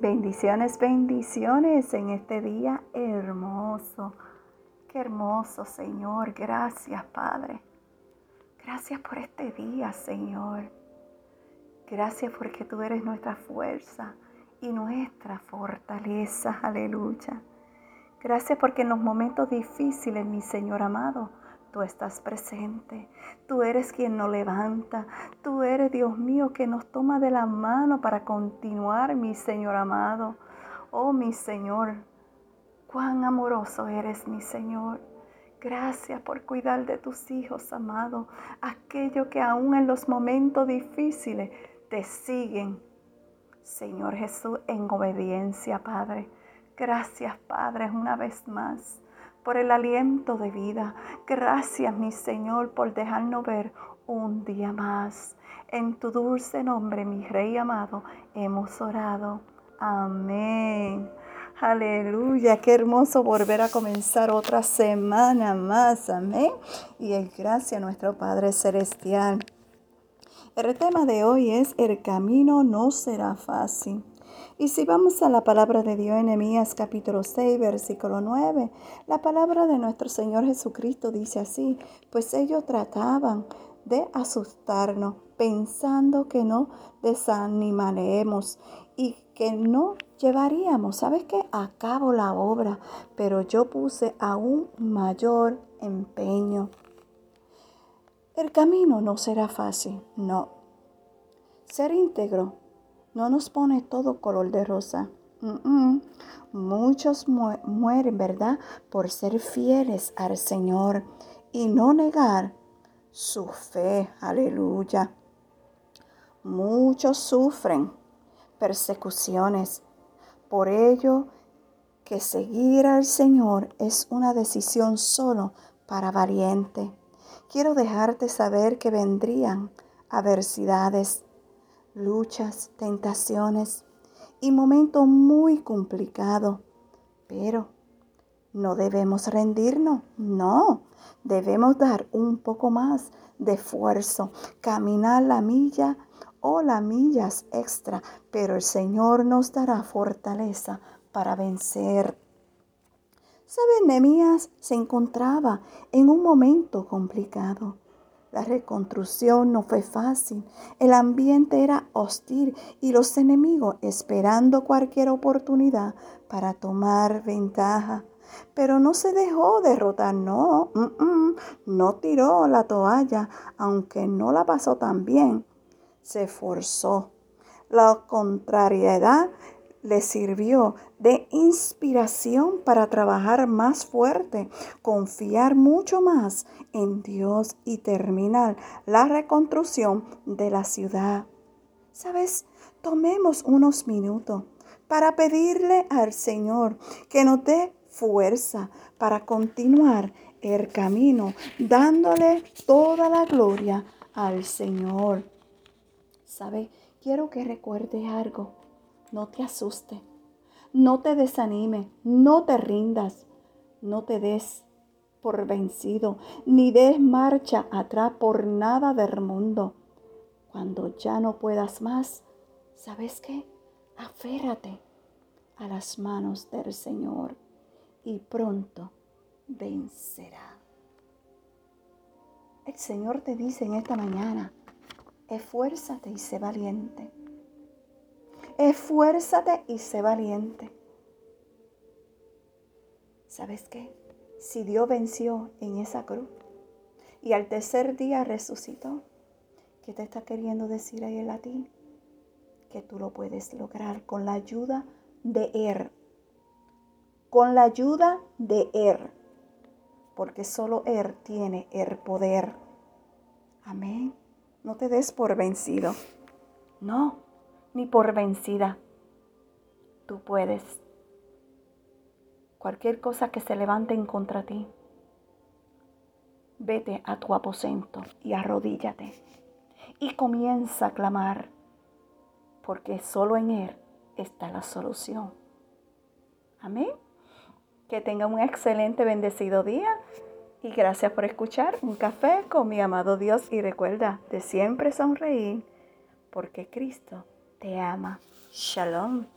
Bendiciones, bendiciones en este día hermoso. Qué hermoso, Señor. Gracias, Padre. Gracias por este día, Señor. Gracias porque tú eres nuestra fuerza y nuestra fortaleza. Aleluya. Gracias porque en los momentos difíciles, mi Señor amado, tú estás presente. Tú eres quien nos levanta. Tú eres, Dios mío, que nos toma de la mano para continuar, mi Señor amado. Oh, mi Señor, cuán amoroso eres, mi Señor. Gracias por cuidar de tus hijos, amado. Aquellos que aún en los momentos difíciles te siguen. Señor Jesús, en obediencia, Padre. Gracias, Padre, una vez más por el aliento de vida. Gracias, mi Señor, por dejarnos ver un día más. En tu dulce nombre, mi Rey amado, hemos orado. Amén. Aleluya, qué hermoso volver a comenzar otra semana más. Amén. Y el gracias a nuestro Padre Celestial. El tema de hoy es el camino no será fácil. Y si vamos a la palabra de Dios en Nehemías capítulo 6, versículo 9, la palabra de nuestro Señor Jesucristo dice así, pues ellos trataban de asustarnos, pensando que no desanimaremos y que no llevaríamos, ¿sabes qué? A cabo la obra, pero yo puse aún mayor empeño. El camino no será fácil, no. Ser íntegro no nos pone todo color de rosa. Muchos mueren, ¿verdad? Por ser fieles al Señor y no negar su fe. Aleluya. Muchos sufren persecuciones. Por ello que seguir al Señor es una decisión solo para valiente. Quiero dejarte saber que vendrían adversidades luchas, tentaciones y momentos muy complicados. Pero no debemos rendirnos, no, debemos dar un poco más de esfuerzo, caminar la milla o las millas extra, pero el Señor nos dará fortaleza para vencer. ¿Sabe? Nehemías se encontraba en un momento complicado la reconstrucción no fue fácil. El ambiente era hostil y los enemigos esperando cualquier oportunidad para tomar ventaja. Pero no se dejó derrotar, no, no tiró la toalla, aunque no la pasó tan bien. Se esforzó. La contrariedad le sirvió de inspiración para trabajar más fuerte, confiar mucho más en Dios y terminar la reconstrucción de la ciudad. ¿Sabes? Tomemos unos minutos para pedirle al Señor que nos dé fuerza para continuar el camino, dándole toda la gloria al Señor. ¿Sabe? Quiero que recuerde algo no te asuste, no te desanime, no te rindas, no te des por vencido, ni des marcha atrás por nada del mundo. Cuando ya no puedas más, ¿sabes qué? Aférrate a las manos del Señor y pronto vencerá. El Señor te dice en esta mañana, esfuérzate y sé valiente. Esfuérzate y sé valiente. ¿Sabes qué? Si Dios venció en esa cruz y al tercer día resucitó, ¿qué te está queriendo decir ahí en latín? Que tú lo puedes lograr con la ayuda de Él. Con la ayuda de Él. Porque solo Él tiene el poder. Amén. No te des por vencido. No ni por vencida. Tú puedes. Cualquier cosa que se levante en contra ti, vete a tu aposento y arrodíllate y comienza a clamar, porque solo en Él está la solución. Amén. Que tenga un excelente, bendecido día y gracias por escuchar un café con mi amado Dios y recuerda de siempre sonreír, porque Cristo te ama. Shalom.